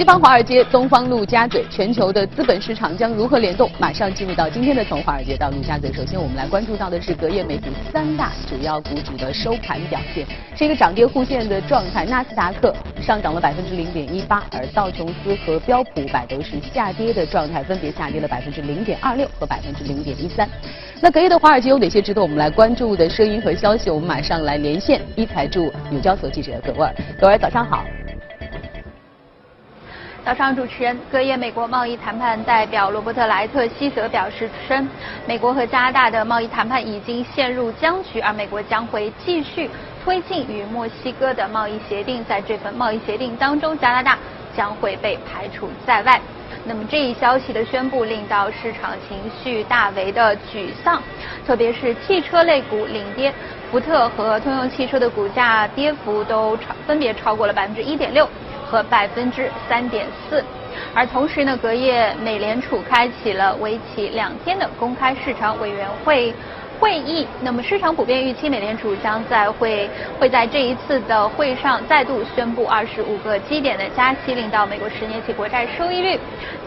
西方华尔街、东方陆家嘴，全球的资本市场将如何联动？马上进入到今天的从华尔街到陆家嘴。首先，我们来关注到的是隔夜美股三大主要股指的收盘表现，是一个涨跌互现的状态。纳斯达克上涨了百分之零点一八，而道琼斯和标普五百都是下跌的状态，分别下跌了百分之零点二六和百分之零点一三。那隔夜的华尔街有哪些值得我们来关注的声音和消息？我们马上来连线一财驻纽交所记者葛沃尔。葛沃尔，早上好。早上，主持人，隔夜美国贸易谈判代表罗伯特莱特希泽表示称，美国和加拿大的贸易谈判已经陷入僵局，而美国将会继续推进与墨西哥的贸易协定。在这份贸易协定当中，加拿大将会被排除在外。那么这一消息的宣布令到市场情绪大为的沮丧，特别是汽车类股领跌，福特和通用汽车的股价跌幅都超分别超过了百分之一点六和百分之三点四。而同时呢，隔夜美联储开启了为期两天的公开市场委员会。会议，那么市场普遍预期美联储将在会会在这一次的会上再度宣布二十五个基点的加息，令到美国十年期国债收益率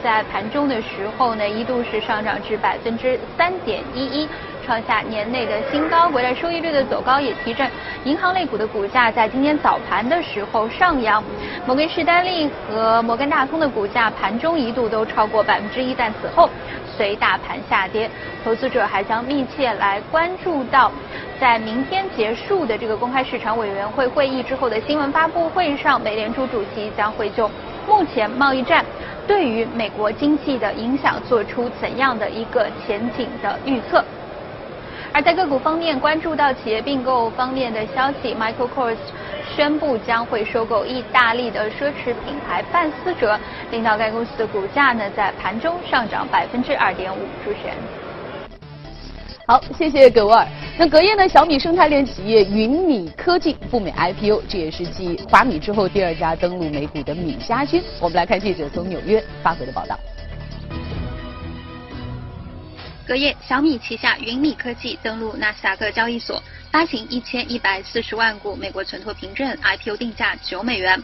在盘中的时候呢一度是上涨至百分之三点一一，创下年内的新高。国债收益率的走高也提振银行类股的股价，在今天早盘的时候上扬。摩根士丹利和摩根大通的股价盘中一度都超过百分之一，但此后。随大盘下跌，投资者还将密切来关注到，在明天结束的这个公开市场委员会会议之后的新闻发布会上，美联储主席将会就目前贸易战对于美国经济的影响做出怎样的一个前景的预测。而在个股方面，关注到企业并购方面的消息，Michael Kors。宣布将会收购意大利的奢侈品牌范思哲，令到该公司的股价呢在盘中上涨百分之二点五。主持人，好，谢谢葛沃尔。那隔夜呢，小米生态链企业云米科技赴美 IPO，这也是继华米之后第二家登陆美股的米家军。我们来看记者从纽约发回的报道。隔夜，小米旗下云米科技登陆纳斯达克交易所，发行一千一百四十万股美国存托凭证，IPO 定价九美元，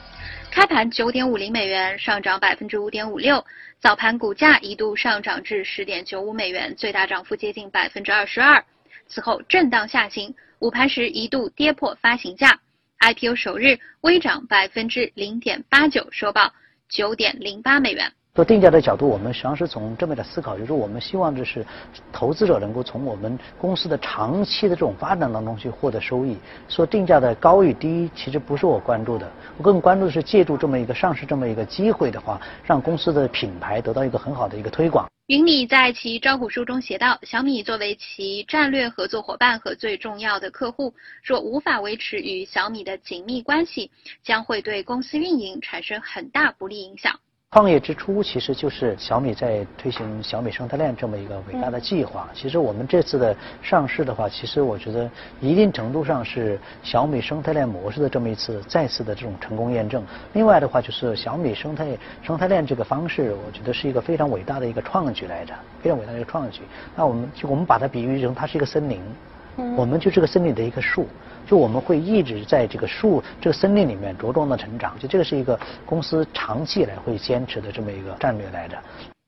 开盘九点五零美元，上涨百分之五点五六，早盘股价一度上涨至十点九五美元，最大涨幅接近百分之二十二，此后震荡下行，午盘时一度跌破发行价，IPO 首日微涨百分之零点八九，收报九点零八美元。做定价的角度，我们实际上是从正面的思考，就是我们希望的是投资者能够从我们公司的长期的这种发展当中去获得收益。说定价的高与低，其实不是我关注的，我更关注的是借助这么一个上市这么一个机会的话，让公司的品牌得到一个很好的一个推广。云米在其招股书中写道：“小米作为其战略合作伙伴和最重要的客户，若无法维持与小米的紧密关系，将会对公司运营产生很大不利影响。”创业之初，其实就是小米在推行小米生态链这么一个伟大的计划。其实我们这次的上市的话，其实我觉得一定程度上是小米生态链模式的这么一次再次的这种成功验证。另外的话，就是小米生态生态链这个方式，我觉得是一个非常伟大的一个创举来着，非常伟大的一个创举。那我们就我们把它比喻成它是一个森林，我们就这个森林的一棵树。就我们会一直在这个树、这个森林里面茁壮的成长，就这个是一个公司长期以来会坚持的这么一个战略来着。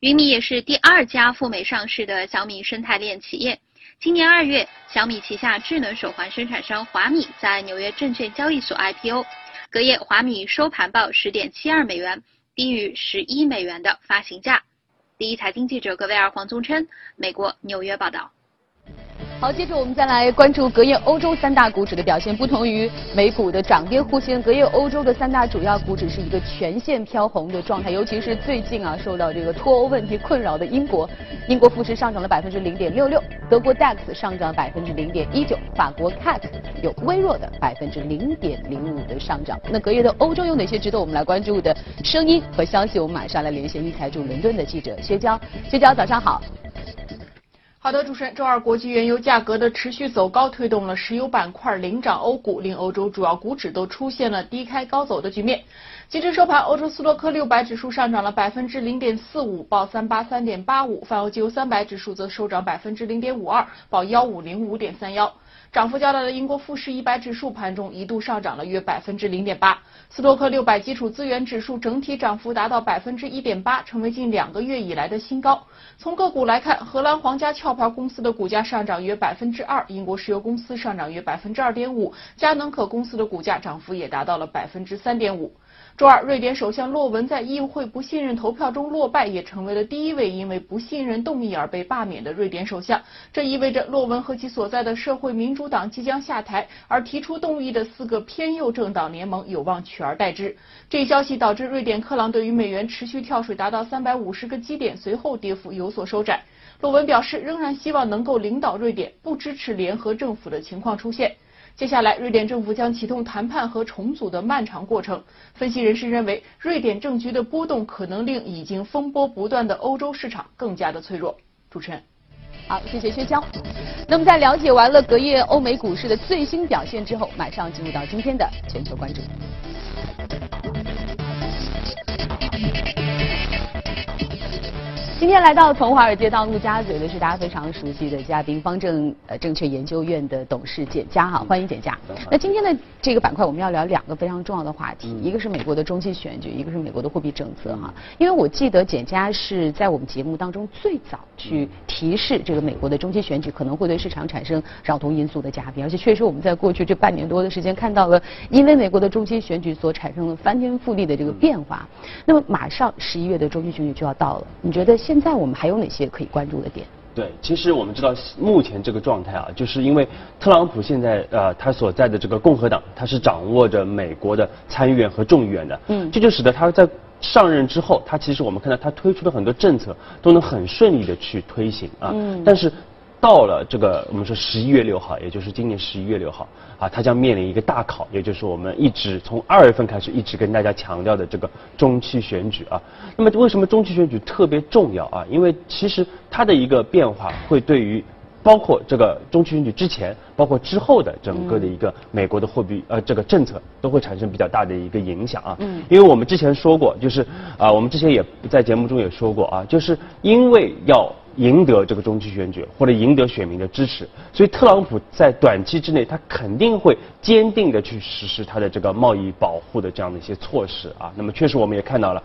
云米也是第二家赴美上市的小米生态链企业。今年二月，小米旗下智能手环生产商华米在纽约证券交易所 IPO，隔夜华米收盘报十点七二美元，低于十一美元的发行价。第一财经记者格威尔黄宗琛，美国纽约报道。好，接着我们再来关注隔夜欧洲三大股指的表现。不同于美股的涨跌互现，隔夜欧洲的三大主要股指是一个全线飘红的状态。尤其是最近啊，受到这个脱欧问题困扰的英国，英国富时上涨了百分之零点六六，德国 DAX 上涨百分之零点一九，法国 CAC 有微弱的百分之零点零五的上涨。那隔夜的欧洲有哪些值得我们来关注的声音和消息？我们马上来连线一财驻伦敦的记者薛娇。薛娇，早上好。好的，主持人，周二国际原油价格的持续走高，推动了石油板块领涨欧股，令欧洲主要股指都出现了低开高走的局面。截至收盘，欧洲斯托克六百指数上涨了百分之零点四五，报三八三点八五；泛欧机油三百指数则收涨百分之零点五二，报幺五零五点三幺。涨幅较大的英国富时一百指数盘中一度上涨了约百分之零点八。斯托克六百基础资源指数整体涨幅达到百分之一点八，成为近两个月以来的新高。从个股来看，荷兰皇家壳牌公司的股价上涨约百分之二，英国石油公司上涨约百分之二点五，佳能可公司的股价涨幅也达到了百分之三点五。周二，瑞典首相洛文在议会不信任投票中落败，也成为了第一位因为不信任动议而被罢免的瑞典首相。这意味着洛文和其所在的社会民主党即将下台，而提出动议的四个偏右政党联盟有望取而代之。这一消息导致瑞典克朗对于美元持续跳水达到三百五十个基点，随后跌幅有所收窄。洛文表示，仍然希望能够领导瑞典，不支持联合政府的情况出现。接下来，瑞典政府将启动谈判和重组的漫长过程。分析人士认为，瑞典政局的波动可能令已经风波不断的欧洲市场更加的脆弱。主持人，好，谢谢薛娇。那么，在了解完了隔夜欧美股市的最新表现之后，马上进入到今天的全球关注。今天来到从华尔街到陆家嘴的是大家非常熟悉的嘉宾，方正呃证券研究院的董事简佳哈，欢迎简佳。那今天的这个板块我们要聊两个非常重要的话题，一个是美国的中期选举，一个是美国的货币政策哈。因为我记得简佳是在我们节目当中最早去提示这个美国的中期选举可能会对市场产生扰动因素的嘉宾，而且确实我们在过去这半年多的时间看到了，因为美国的中期选举所产生的翻天覆地的这个变化。那么马上十一月的中期选举就要到了，你觉得？现在我们还有哪些可以关注的点？对，其实我们知道目前这个状态啊，就是因为特朗普现在呃他所在的这个共和党，他是掌握着美国的参议院和众议院的，嗯，这就使得他在上任之后，他其实我们看到他推出的很多政策都能很顺利的去推行啊，嗯，但是。到了这个我们说十一月六号，也就是今年十一月六号啊，它将面临一个大考，也就是我们一直从二月份开始一直跟大家强调的这个中期选举啊。那么为什么中期选举特别重要啊？因为其实它的一个变化会对于包括这个中期选举之前，包括之后的整个的一个美国的货币呃这个政策都会产生比较大的一个影响啊。嗯。因为我们之前说过，就是啊我们之前也在节目中也说过啊，就是因为要。赢得这个中期选举，或者赢得选民的支持，所以特朗普在短期之内，他肯定会坚定的去实施它的这个贸易保护的这样的一些措施啊。那么确实我们也看到了，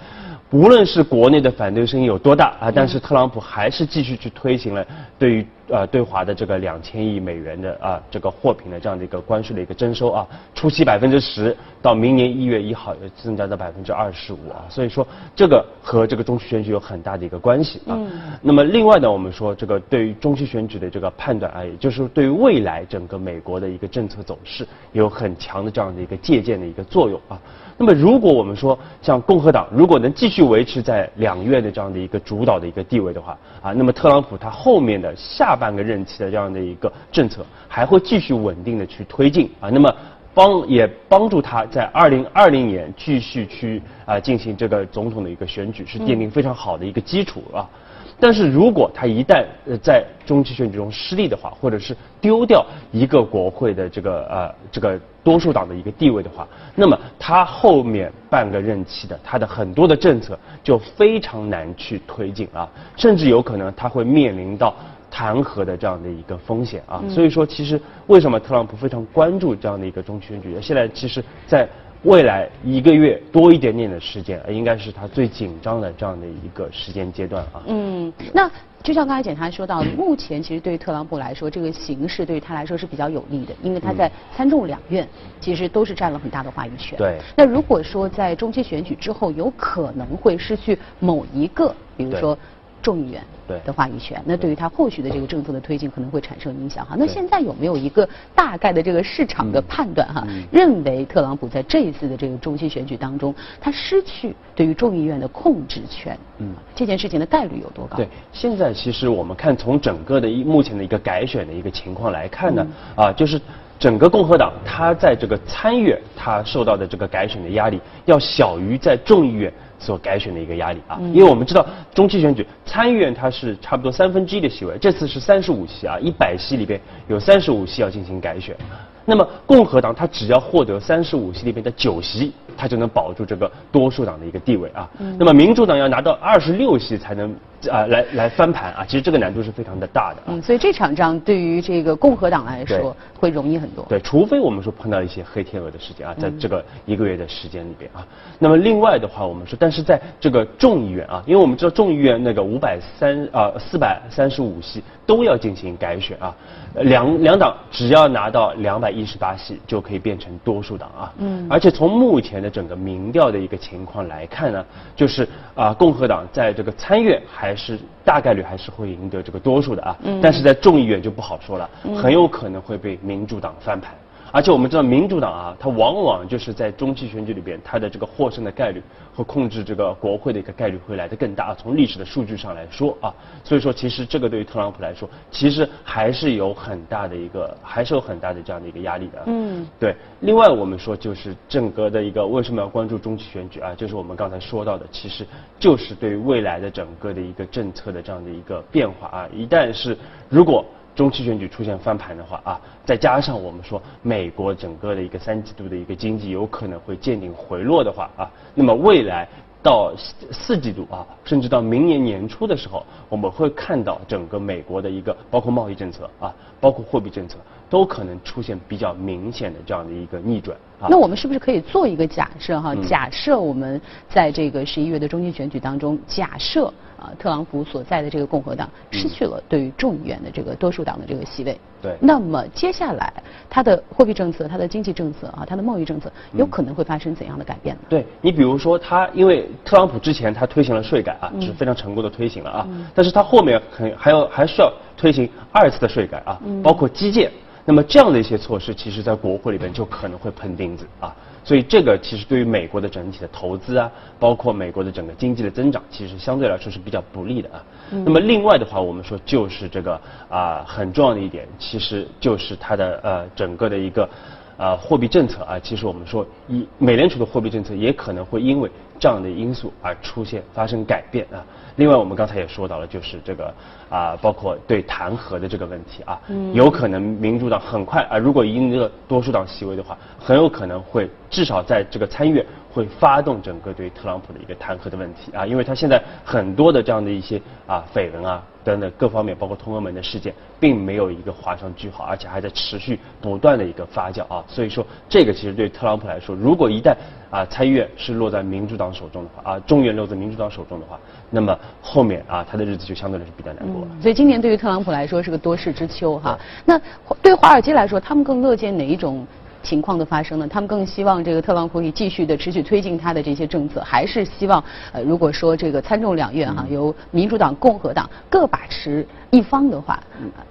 无论是国内的反对声音有多大啊，但是特朗普还是继续去推行了对于。呃，对华的这个两千亿美元的啊，这个货品的这样的一个关税的一个征收啊，初期百分之十，到明年一月一号增加到百分之二十五啊，所以说这个和这个中期选举有很大的一个关系啊。那么另外呢，我们说这个对于中期选举的这个判断啊，也就是对于未来整个美国的一个政策走势有很强的这样的一个借鉴的一个作用啊。那么，如果我们说像共和党如果能继续维持在两院的这样的一个主导的一个地位的话，啊，那么特朗普他后面的下半个任期的这样的一个政策还会继续稳定的去推进啊，那么帮也帮助他在二零二零年继续去啊进行这个总统的一个选举，是奠定非常好的一个基础啊。但是如果他一旦呃在中期选举中失利的话，或者是丢掉一个国会的这个呃这个多数党的一个地位的话，那么他后面半个任期的他的很多的政策就非常难去推进啊，甚至有可能他会面临到弹劾的这样的一个风险啊。所以说，其实为什么特朗普非常关注这样的一个中期选举？现在其实，在未来一个月多一点点的时间，应该是他最紧张的这样的一个时间阶段啊。嗯，那就像刚才检察说到，目前其实对于特朗普来说，这个形势对于他来说是比较有利的，因为他在参众两院其实都是占了很大的话语权。对。那如果说在中期选举之后，有可能会失去某一个，比如说。众议院的话语权，那对于他后续的这个政策的推进可能会产生影响哈。那现在有没有一个大概的这个市场的判断哈？认为特朗普在这一次的这个中期选举当中，他失去对于众议院的控制权，嗯，这件事情的概率有多高？对，现在其实我们看从整个的一目前的一个改选的一个情况来看呢，啊，就是整个共和党他在这个参议院他受到的这个改选的压力要小于在众议院。所改选的一个压力啊，因为我们知道中期选举参议院它是差不多三分之一的席位，这次是三十五席啊，一百席里边有三十五席要进行改选，那么共和党它只要获得三十五席里边的九席他就能保住这个多数党的一个地位啊。那么民主党要拿到二十六席才能啊来来翻盘啊，其实这个难度是非常的大的。嗯，所以这场仗对于这个共和党来说会容易很多。对，除非我们说碰到一些黑天鹅的事件啊，在这个一个月的时间里边啊。那么另外的话，我们说，但是在这个众议院啊，因为我们知道众议院那个五百三啊四百三十五席都要进行改选啊，两两党只要拿到两百一十八席就可以变成多数党啊。嗯。而且从目前的整个民调的一个情况来看呢，就是啊共和党在这个参院还是大概率还是会赢得这个多数的啊。嗯。但是在众议院就不好说了，很有可能会被民主党翻盘。而且我们知道，民主党啊，它往往就是在中期选举里边，它的这个获胜的概率和控制这个国会的一个概率会来得更大。从历史的数据上来说啊，所以说其实这个对于特朗普来说，其实还是有很大的一个，还是有很大的这样的一个压力的。嗯，对。另外我们说就是整个的一个为什么要关注中期选举啊？就是我们刚才说到的，其实就是对于未来的整个的一个政策的这样的一个变化啊。一旦是如果中期选举出现翻盘的话啊，再加上我们说美国整个的一个三季度的一个经济有可能会见顶回落的话啊，那么未来到四季度啊，甚至到明年年初的时候，我们会看到整个美国的一个包括贸易政策啊，包括货币政策，都可能出现比较明显的这样的一个逆转。啊那我们是不是可以做一个假设哈？假设我们在这个十一月的中期选举当中，假设。啊，特朗普所在的这个共和党失去了对于众议院的这个多数党的这个席位。对。那么接下来他的货币政策、他的经济政策啊、他的贸易政策有可能会发生怎样的改变呢？对你比如说他，因为特朗普之前他推行了税改啊，是非常成功的推行了啊，但是他后面很还要还需要推行二次的税改啊，包括基建。那么这样的一些措施，其实在国会里边就可能会碰钉子啊。所以这个其实对于美国的整体的投资啊，包括美国的整个经济的增长，其实相对来说是比较不利的啊。那么另外的话，我们说就是这个啊很重要的一点，其实就是它的呃整个的一个呃货币政策啊，其实我们说以美联储的货币政策也可能会因为这样的因素而出现发生改变啊。另外我们刚才也说到了，就是这个啊包括对弹劾的这个问题啊，有可能民主党很快啊如果赢得多数党席位的话，很有可能会。至少在这个参议院会发动整个对特朗普的一个弹劾的问题啊，因为他现在很多的这样的一些啊绯闻啊等等各方面，包括通俄门的事件，并没有一个画上句号，而且还在持续不断的一个发酵啊。所以说，这个其实对特朗普来说，如果一旦啊参议院是落在民主党手中的话啊，众议院落在民主党手中的话，那么后面啊他的日子就相对来说比较难过了。所以今年对于特朗普来说是个多事之秋哈。那对华尔街来说，他们更乐见哪一种？情况的发生呢？他们更希望这个特朗普可以继续的持续推进他的这些政策，还是希望呃，如果说这个参众两院哈由民主党、共和党各把持一方的话，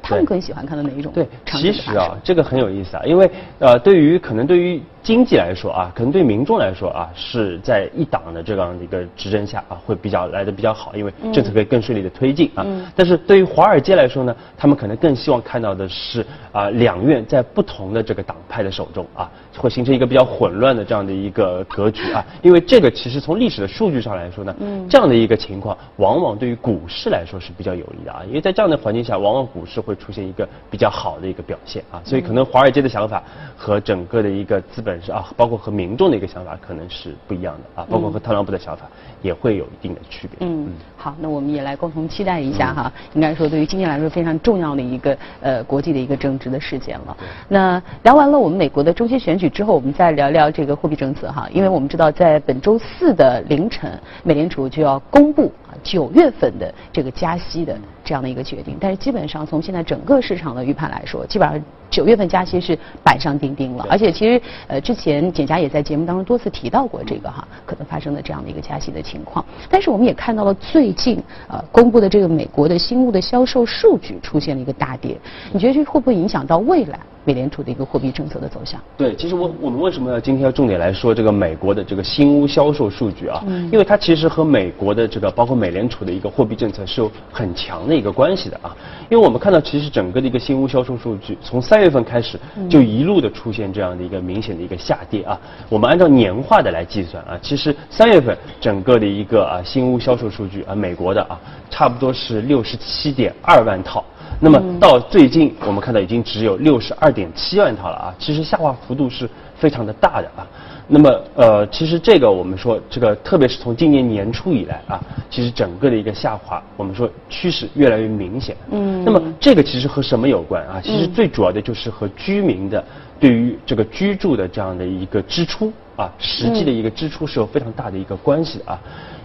他们更喜欢看到哪一种？对，其实啊，这个很有意思啊，因为呃，对于可能对于。经济来说啊，可能对民众来说啊，是在一党的这样的一个执政下啊，会比较来的比较好，因为政策可以更顺利的推进啊。但是对于华尔街来说呢，他们可能更希望看到的是啊，两院在不同的这个党派的手中啊，会形成一个比较混乱的这样的一个格局啊。因为这个其实从历史的数据上来说呢，这样的一个情况往往对于股市来说是比较有利的啊。因为在这样的环境下，往往股市会出现一个比较好的一个表现啊。所以可能华尔街的想法和整个的一个资本。是啊，包括和民众的一个想法可能是不一样的啊，包括和特朗普的想法也会有一定的区别。嗯，好，那我们也来共同期待一下哈。应该说，对于今年来说非常重要的一个呃国际的一个政治的事件了。那聊完了我们美国的中期选举之后，我们再聊聊这个货币政策哈，因为我们知道在本周四的凌晨，美联储就要公布九月份的这个加息的这样的一个决定。但是基本上从现在整个市场的预判来说，基本上。九月份加息是板上钉钉了，而且其实呃之前简佳也在节目当中多次提到过这个哈可能发生的这样的一个加息的情况，但是我们也看到了最近呃公布的这个美国的新屋的销售数据出现了一个大跌，你觉得这会不会影响到未来？美联储的一个货币政策的走向。对，其实我我们为什么要今天要重点来说这个美国的这个新屋销售数据啊？嗯。因为它其实和美国的这个包括美联储的一个货币政策是有很强的一个关系的啊。因为我们看到其实整个的一个新屋销售数据从三月份开始就一路的出现这样的一个明显的一个下跌啊。我们按照年化的来计算啊，其实三月份整个的一个啊新屋销售数据啊，美国的啊差不多是六十七点二万套。那么到最近，我们看到已经只有六十二点七万套了啊，其实下滑幅度是非常的大的啊。那么呃，其实这个我们说这个，特别是从今年年初以来啊，其实整个的一个下滑，我们说趋势越来越明显。嗯。那么这个其实和什么有关啊？其实最主要的就是和居民的对于这个居住的这样的一个支出啊，实际的一个支出是有非常大的一个关系的啊。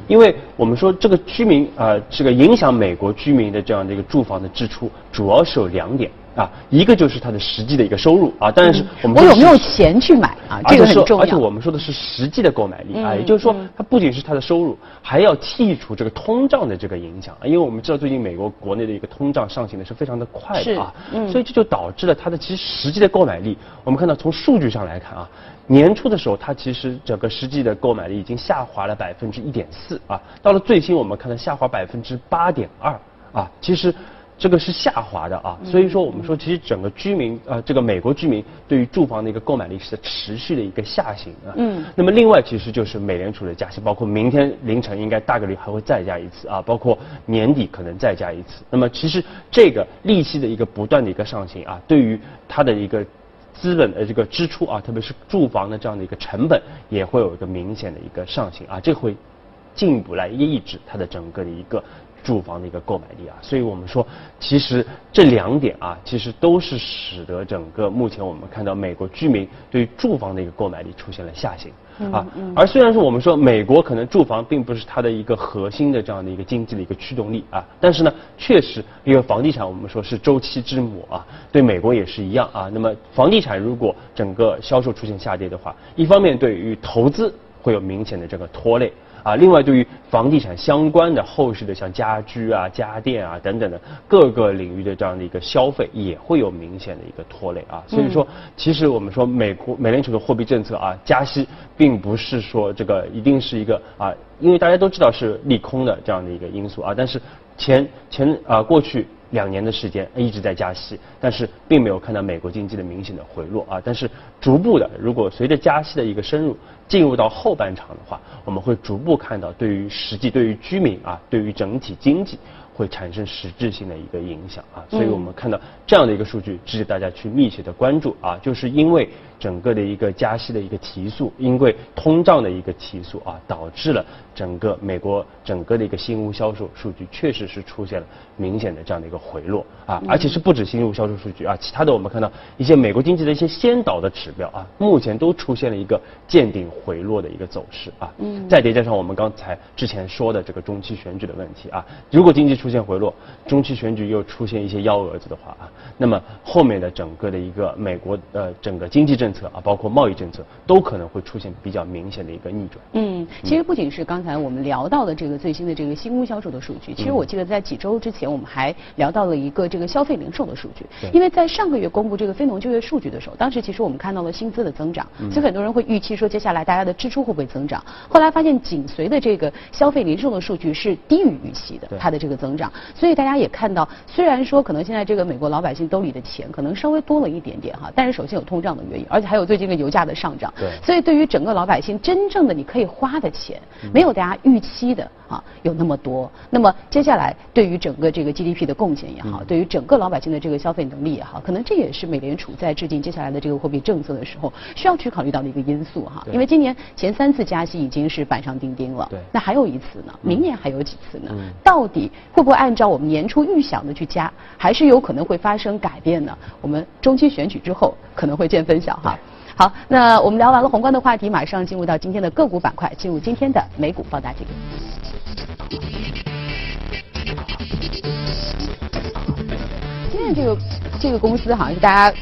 因为我们说这个居民啊，这个影响美国居民的这样的一个住房的支出，主要是有两点。啊，一个就是它的实际的一个收入啊，当然是我们我有没有钱去买啊，这个很重要。而且我们说的是实际的购买力啊，也就是说，它不仅是它的收入，还要剔除这个通胀的这个影响啊。因为我们知道最近美国国内的一个通胀上行的是非常的快的啊，所以这就导致了它的其实实际的购买力。我们看到从数据上来看啊，年初的时候它其实整个实际的购买力已经下滑了百分之一点四啊，到了最新我们看到下滑百分之八点二啊，其实。这个是下滑的啊，所以说我们说，其实整个居民呃，这个美国居民对于住房的一个购买力是在持续的一个下行啊。嗯。那么另外其实就是美联储的加息，包括明天凌晨应该大概率还会再加一次啊，包括年底可能再加一次。那么其实这个利息的一个不断的一个上行啊，对于它的一个资本的这个支出啊，特别是住房的这样的一个成本，也会有一个明显的一个上行啊，这会进一步来抑制它的整个的一个。住房的一个购买力啊，所以我们说，其实这两点啊，其实都是使得整个目前我们看到美国居民对于住房的一个购买力出现了下行啊。而虽然说我们说美国可能住房并不是它的一个核心的这样的一个经济的一个驱动力啊，但是呢，确实因为房地产我们说是周期之母啊，对美国也是一样啊。那么房地产如果整个销售出现下跌的话，一方面对于投资会有明显的这个拖累。啊，另外对于房地产相关的后续的像家居啊、家电啊等等的各个领域的这样的一个消费，也会有明显的一个拖累啊。所以说，其实我们说美国美联储的货币政策啊，加息并不是说这个一定是一个啊，因为大家都知道是利空的这样的一个因素啊。但是前前啊过去。两年的时间一直在加息，但是并没有看到美国经济的明显的回落啊。但是逐步的，如果随着加息的一个深入，进入到后半场的话，我们会逐步看到对于实际对于居民啊，对于整体经济。会产生实质性的一个影响啊，所以我们看到这样的一个数据，值得大家去密切的关注啊，就是因为整个的一个加息的一个提速，因为通胀的一个提速啊，导致了整个美国整个的一个新屋销售数据确实是出现了明显的这样的一个回落啊，而且是不止新屋销售数据啊，其他的我们看到一些美国经济的一些先导的指标啊，目前都出现了一个见顶回落的一个走势啊，嗯，再叠加上我们刚才之前说的这个中期选举的问题啊，如果经济出出现回落，中期选举又出现一些幺蛾子的话啊，那么后面的整个的一个美国呃整个经济政策啊，包括贸易政策，都可能会出现比较明显的一个逆转。嗯，其实不仅是刚才我们聊到的这个最新的这个新屋销售的数据，其实我记得在几周之前我们还聊到了一个这个消费零售的数据。因为在上个月公布这个非农就业数据的时候，当时其实我们看到了薪资的增长，所以很多人会预期说接下来大家的支出会不会增长？后来发现紧随的这个消费零售的数据是低于预期的，它的这个增长。所以大家也看到，虽然说可能现在这个美国老百姓兜里的钱可能稍微多了一点点哈，但是首先有通胀的原因，而且还有最近的油价的上涨。对。所以对于整个老百姓真正的你可以花的钱，没有大家预期的啊有那么多。那么接下来对于整个这个 GDP 的贡献也好，对于整个老百姓的这个消费能力也好，可能这也是美联储在制定接下来的这个货币政策的时候需要去考虑到的一个因素哈。因为今年前三次加息已经是板上钉钉了。对。那还有一次呢？明年还有几次呢？到底会不会按照我们年初预想的去加，还是有可能会发生改变呢？我们中期选举之后可能会见分晓哈。好，那我们聊完了宏观的话题，马上进入到今天的个股板块，进入今天的美股放大镜。今天这个这个公司好像是大家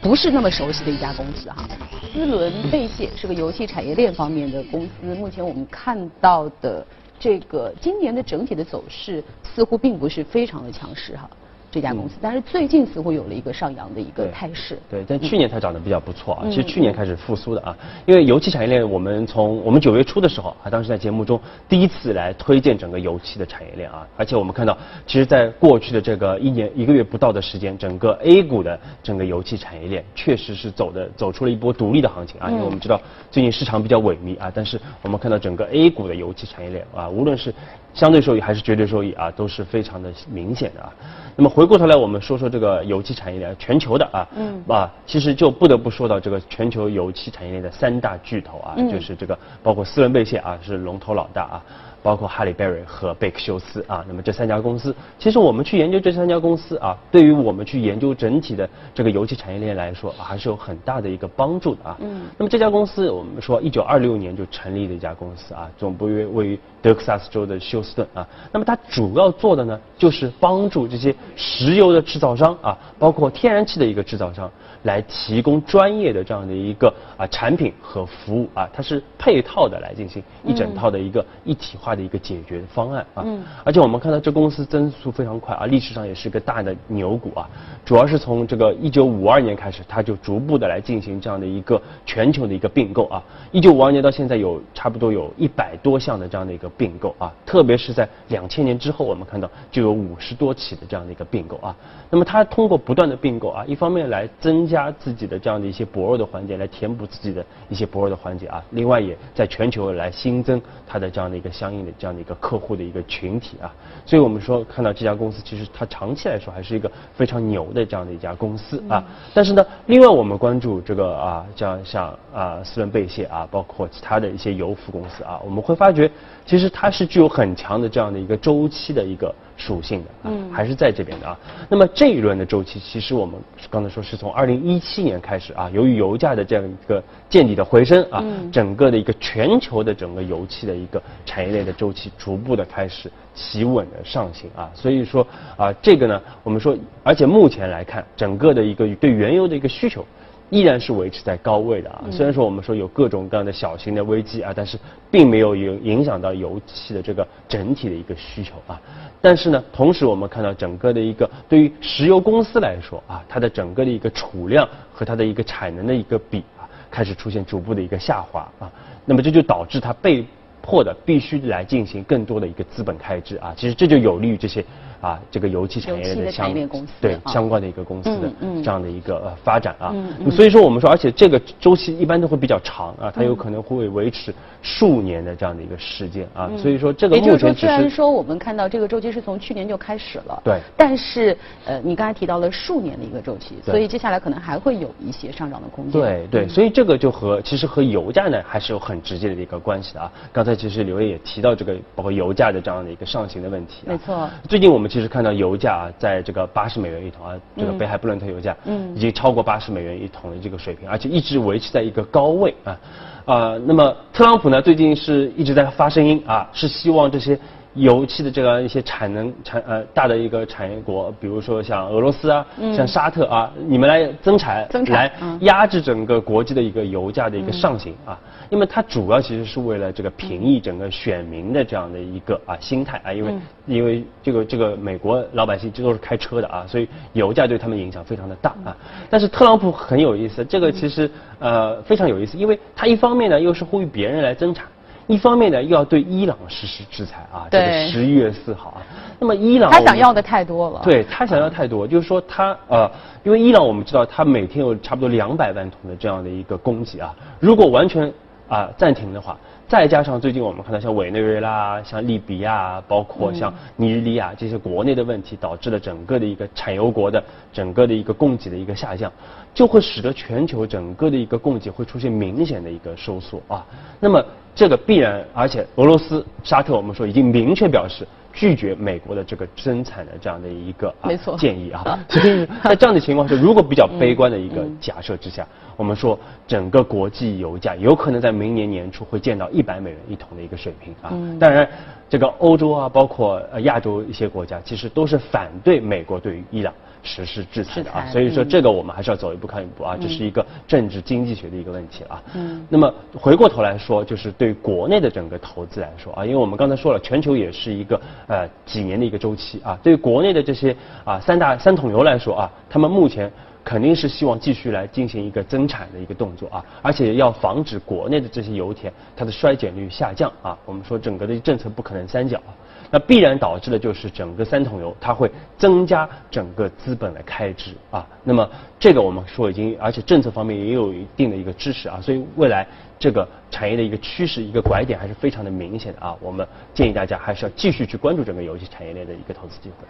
不是那么熟悉的一家公司哈，思伦贝谢是个游戏产业链方面的公司，目前我们看到的。这个今年的整体的走势似乎并不是非常的强势哈。这家公司，但是最近似乎有了一个上扬的一个态势。对，但去年它涨得比较不错啊。其实去年开始复苏的啊，因为油气产业链，我们从我们九月初的时候啊，当时在节目中第一次来推荐整个油气的产业链啊，而且我们看到，其实，在过去的这个一年一个月不到的时间，整个 A 股的整个油气产业链确实是走的走出了一波独立的行情啊。因为我们知道最近市场比较萎靡啊，但是我们看到整个 A 股的油气产业链啊，无论是相对收益还是绝对收益啊，都是非常的明显的啊。那么回过头来，我们说说这个油气产业链全球的啊，嗯，啊，其实就不得不说到这个全球油气产业链的三大巨头啊，就是这个包括斯伦贝谢啊是龙头老大啊。包括哈利贝瑞和贝克休斯啊，那么这三家公司，其实我们去研究这三家公司啊，对于我们去研究整体的这个油气产业链来说，还是有很大的一个帮助的啊。嗯。那么这家公司，我们说一九二六年就成立的一家公司啊，总部位位于德克萨斯州的休斯顿啊。那么它主要做的呢，就是帮助这些石油的制造商啊，包括天然气的一个制造商。来提供专业的这样的一个啊产品和服务啊，它是配套的来进行一整套的一个一体化的一个解决方案啊。嗯。而且我们看到这公司增速非常快啊，历史上也是个大的牛股啊。主要是从这个一九五二年开始，它就逐步的来进行这样的一个全球的一个并购啊。一九五二年到现在有差不多有一百多项的这样的一个并购啊，特别是在两千年之后，我们看到就有五十多起的这样的一个并购啊。那么它通过不断的并购啊，一方面来增加自己的这样的一些薄弱的环节，来填补自己的一些薄弱的环节啊。另外，也在全球来新增它的这样的一个相应的这样的一个客户的一个群体啊。所以我们说，看到这家公司其实它长期来说还是一个非常牛的这样的一家公司啊。但是呢，另外我们关注这个啊，像像啊斯伦贝谢啊，包括其他的一些油服公司啊，我们会发觉，其实它是具有很强的这样的一个周期的一个。属性的啊，还是在这边的啊。那么这一轮的周期，其实我们刚才说是从二零一七年开始啊，由于油价的这样一个见底的回升啊，整个的一个全球的整个油气的一个产业链的周期逐步的开始企稳的上行啊。所以说啊，这个呢，我们说，而且目前来看，整个的一个对原油的一个需求。依然是维持在高位的啊，虽然说我们说有各种各样的小型的危机啊，但是并没有影影响到油气的这个整体的一个需求啊。但是呢，同时我们看到整个的一个对于石油公司来说啊，它的整个的一个储量和它的一个产能的一个比啊，开始出现逐步的一个下滑啊。那么这就导致它被迫的必须来进行更多的一个资本开支啊。其实这就有利于这些。啊，这个油气产业的相公司对相关的一个公司的这样的一个呃发展啊，所以说我们说，而且这个周期一般都会比较长啊，它有可能会维持数年的这样的一个时间啊，所以说这个目前虽然说我们看到这个周期是从去年就开始了，对，但是呃，你刚才提到了数年的一个周期，所以接下来可能还会有一些上涨的空间。对对，所以这个就和其实和油价呢还是有很直接的一个关系的啊。刚才其实刘烨也提到这个包括油价的这样的一个上行的问题，啊。没错。最近我们其实看到油价。啊，在这个八十美元一桶啊，这个北海布伦特油价，嗯，已经超过八十美元一桶的这个水平，而且一直维持在一个高位啊，啊，那么特朗普呢，最近是一直在发声音啊，是希望这些。油气的这样一些产能产呃大的一个产业国，比如说像俄罗斯啊，像沙特啊，你们来增产，来压制整个国际的一个油价的一个上行啊。因为它主要其实是为了这个平抑整个选民的这样的一个啊心态啊，因为因为这个这个美国老百姓这都是开车的啊，所以油价对他们影响非常的大啊。但是特朗普很有意思，这个其实呃非常有意思，因为他一方面呢又是呼吁别人来增产。一方面呢，又要对伊朗实施制裁啊，这个十一月四号啊，那么伊朗他想要的太多了，对他想要太多，就是说他呃，因为伊朗我们知道，他每天有差不多两百万桶的这样的一个供给啊，如果完全啊暂停的话。再加上最近我们看到像委内瑞拉、像利比亚，包括像尼日利亚这些国内的问题，导致了整个的一个产油国的整个的一个供给的一个下降，就会使得全球整个的一个供给会出现明显的一个收缩啊。那么这个必然，而且俄罗斯、沙特我们说已经明确表示。拒绝美国的这个增产的这样的一个啊建议啊，所 以在这样的情况下，如果比较悲观的一个假设之下，我们说整个国际油价有可能在明年年初会见到一百美元一桶的一个水平啊。当然，这个欧洲啊，包括呃亚洲一些国家，其实都是反对美国对于伊朗。实施制裁的啊，所以说这个我们还是要走一步看一步啊，这是一个政治经济学的一个问题啊。嗯。那么回过头来说，就是对国内的整个投资来说啊，因为我们刚才说了，全球也是一个呃几年的一个周期啊。对于国内的这些啊三大三桶油来说啊，他们目前肯定是希望继续来进行一个增产的一个动作啊，而且要防止国内的这些油田它的衰减率下降啊。我们说整个的政策不可能三角啊，那必然导致的就是整个三桶油它会增加整个资本的开支啊。那么这个我们说已经，而且政策方面也有一定的一个支持啊，所以未来这个产业的一个趋势一个拐点还是非常的明显的啊。我们建议大家还是要继续去关注整个油气产业链的一个投资机会。